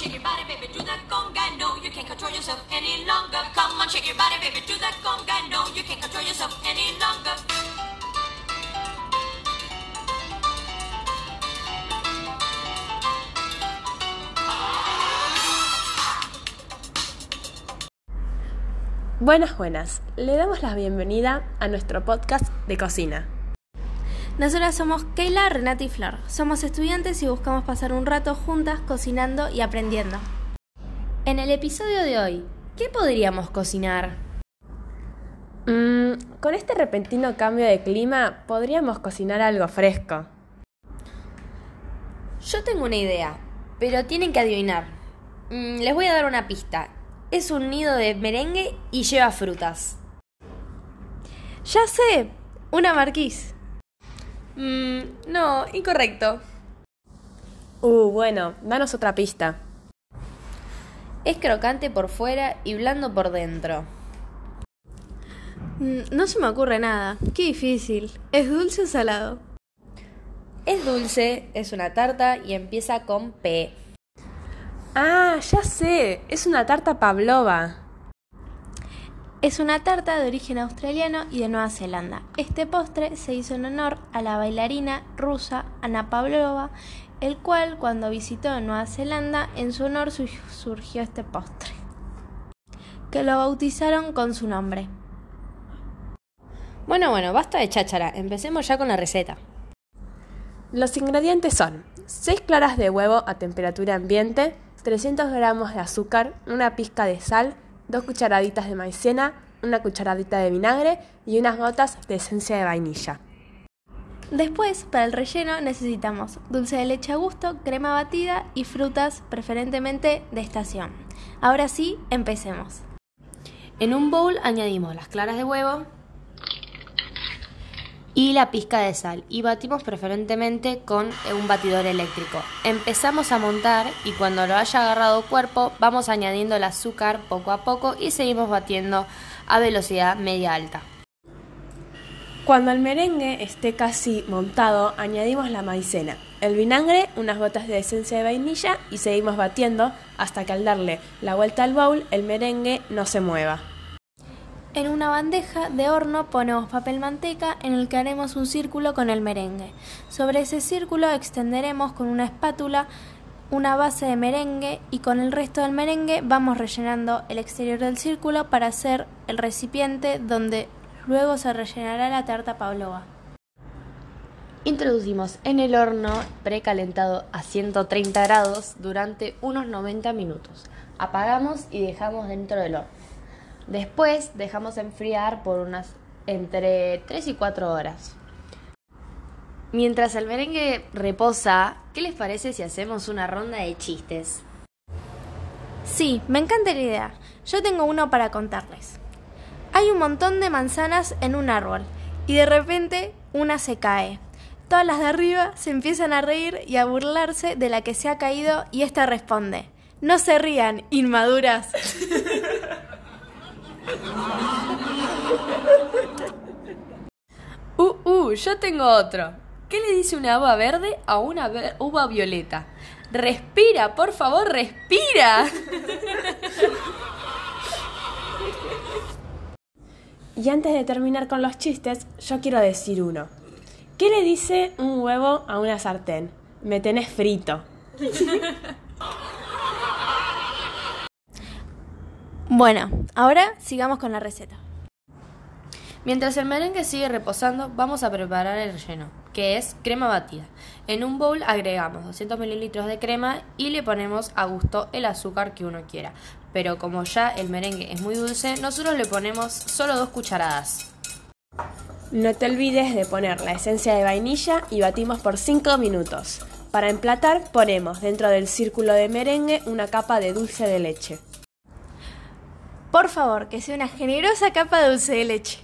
shake your baby, do that conga. No, you can't control yourself any longer. Come on, shake your body, baby, do that conga. No, you can't control yourself any longer. Buenas, buenas. Le damos la bienvenida a nuestro podcast de cocina. Nosotras somos Keila, Renata y Flor. Somos estudiantes y buscamos pasar un rato juntas cocinando y aprendiendo. En el episodio de hoy, ¿qué podríamos cocinar? Mm, con este repentino cambio de clima, podríamos cocinar algo fresco. Yo tengo una idea, pero tienen que adivinar. Mm, les voy a dar una pista. Es un nido de merengue y lleva frutas. Ya sé, una marquís. Mm, no, incorrecto. Uh, bueno, danos otra pista. Es crocante por fuera y blando por dentro. Mm, No se me ocurre nada. Qué difícil. ¿Es dulce o salado? Es dulce, es una tarta y empieza con P. Ah, ya sé, es una tarta pavlova. Es una tarta de origen australiano y de Nueva Zelanda. Este postre se hizo en honor a la bailarina rusa Ana Pavlova, el cual cuando visitó Nueva Zelanda en su honor su- surgió este postre, que lo bautizaron con su nombre. Bueno, bueno, basta de cháchara, empecemos ya con la receta. Los ingredientes son 6 claras de huevo a temperatura ambiente, 300 gramos de azúcar, una pizca de sal, 2 cucharaditas de maicena, una cucharadita de vinagre y unas gotas de esencia de vainilla. Después, para el relleno necesitamos dulce de leche a gusto, crema batida y frutas preferentemente de estación. Ahora sí, empecemos. En un bowl añadimos las claras de huevo y la pizca de sal y batimos preferentemente con un batidor eléctrico. Empezamos a montar y cuando lo haya agarrado cuerpo vamos añadiendo el azúcar poco a poco y seguimos batiendo a velocidad media alta. Cuando el merengue esté casi montado, añadimos la maicena, el vinagre, unas gotas de esencia de vainilla y seguimos batiendo hasta que al darle la vuelta al bowl el merengue no se mueva. En una bandeja de horno ponemos papel manteca en el que haremos un círculo con el merengue. Sobre ese círculo extenderemos con una espátula una base de merengue y con el resto del merengue vamos rellenando el exterior del círculo para hacer el recipiente donde luego se rellenará la tarta pavlova. Introducimos en el horno precalentado a 130 grados durante unos 90 minutos. Apagamos y dejamos dentro del horno. Después dejamos enfriar por unas entre 3 y 4 horas. Mientras el merengue reposa, ¿qué les parece si hacemos una ronda de chistes? Sí, me encanta la idea. Yo tengo uno para contarles. Hay un montón de manzanas en un árbol y de repente una se cae. Todas las de arriba se empiezan a reír y a burlarse de la que se ha caído y esta responde, no se rían, inmaduras. Uh, uh, yo tengo otro. ¿Qué le dice una uva verde a una uva violeta? Respira, por favor, respira. Y antes de terminar con los chistes, yo quiero decir uno. ¿Qué le dice un huevo a una sartén? Me tenés frito. Bueno, ahora sigamos con la receta. Mientras el merengue sigue reposando, vamos a preparar el relleno, que es crema batida. En un bowl agregamos 200 mililitros de crema y le ponemos a gusto el azúcar que uno quiera. Pero como ya el merengue es muy dulce, nosotros le ponemos solo dos cucharadas. No te olvides de poner la esencia de vainilla y batimos por 5 minutos. Para emplatar ponemos dentro del círculo de merengue una capa de dulce de leche. Por favor, que sea una generosa capa de dulce de leche.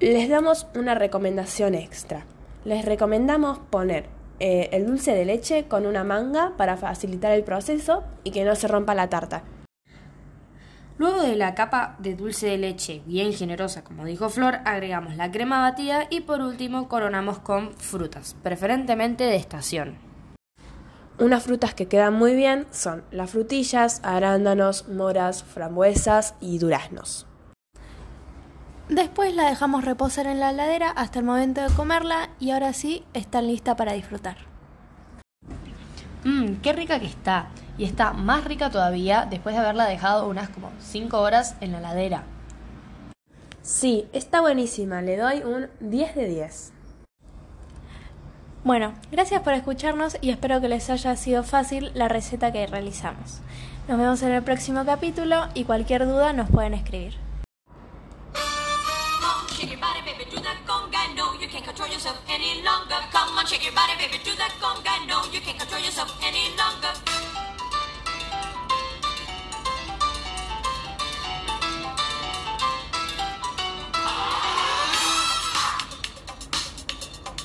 Les damos una recomendación extra. Les recomendamos poner eh, el dulce de leche con una manga para facilitar el proceso y que no se rompa la tarta. Luego de la capa de dulce de leche bien generosa, como dijo Flor, agregamos la crema batida y por último coronamos con frutas, preferentemente de estación. Unas frutas que quedan muy bien son las frutillas, arándanos, moras, frambuesas y duraznos. Después la dejamos reposar en la heladera hasta el momento de comerla y ahora sí está lista para disfrutar. Mmm, qué rica que está. Y está más rica todavía después de haberla dejado unas como 5 horas en la heladera. Sí, está buenísima, le doy un 10 de 10. Bueno, gracias por escucharnos y espero que les haya sido fácil la receta que realizamos. Nos vemos en el próximo capítulo y cualquier duda nos pueden escribir.